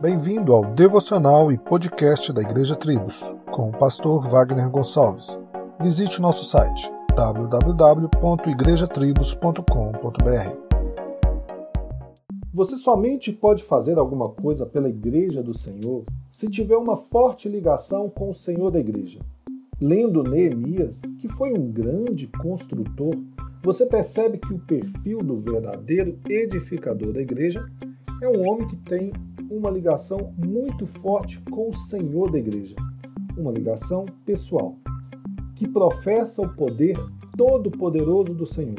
Bem-vindo ao devocional e podcast da Igreja Tribos, com o pastor Wagner Gonçalves. Visite o nosso site www.igrejatribos.com.br. Você somente pode fazer alguma coisa pela Igreja do Senhor se tiver uma forte ligação com o Senhor da Igreja. Lendo Neemias, que foi um grande construtor, você percebe que o perfil do verdadeiro edificador da igreja é um homem que tem uma ligação muito forte com o Senhor da igreja, uma ligação pessoal, que professa o poder todo-poderoso do Senhor,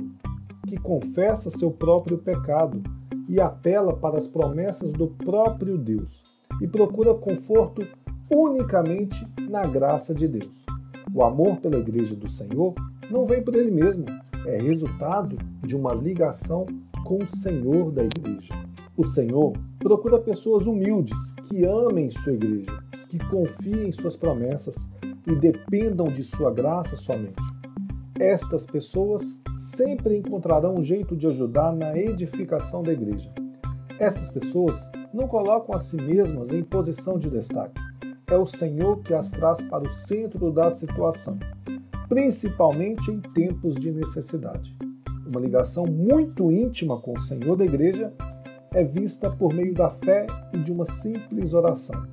que confessa seu próprio pecado e apela para as promessas do próprio Deus e procura conforto unicamente na graça de Deus. O amor pela igreja do Senhor não vem por ele mesmo, é resultado de uma ligação com o Senhor da igreja. O Senhor procura pessoas humildes que amem sua igreja, que confiem em suas promessas e dependam de sua graça somente. Estas pessoas sempre encontrarão um jeito de ajudar na edificação da igreja. Estas pessoas não colocam a si mesmas em posição de destaque. É o Senhor que as traz para o centro da situação, principalmente em tempos de necessidade. Uma ligação muito íntima com o Senhor da igreja é vista por meio da fé e de uma simples oração.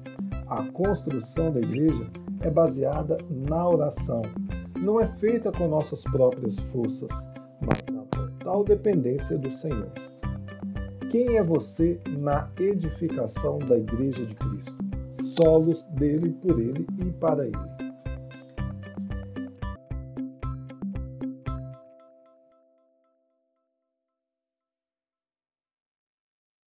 A construção da igreja é baseada na oração. Não é feita com nossas próprias forças, mas na total dependência do Senhor. Quem é você na edificação da igreja de Cristo? Solos dele, por ele e para ele.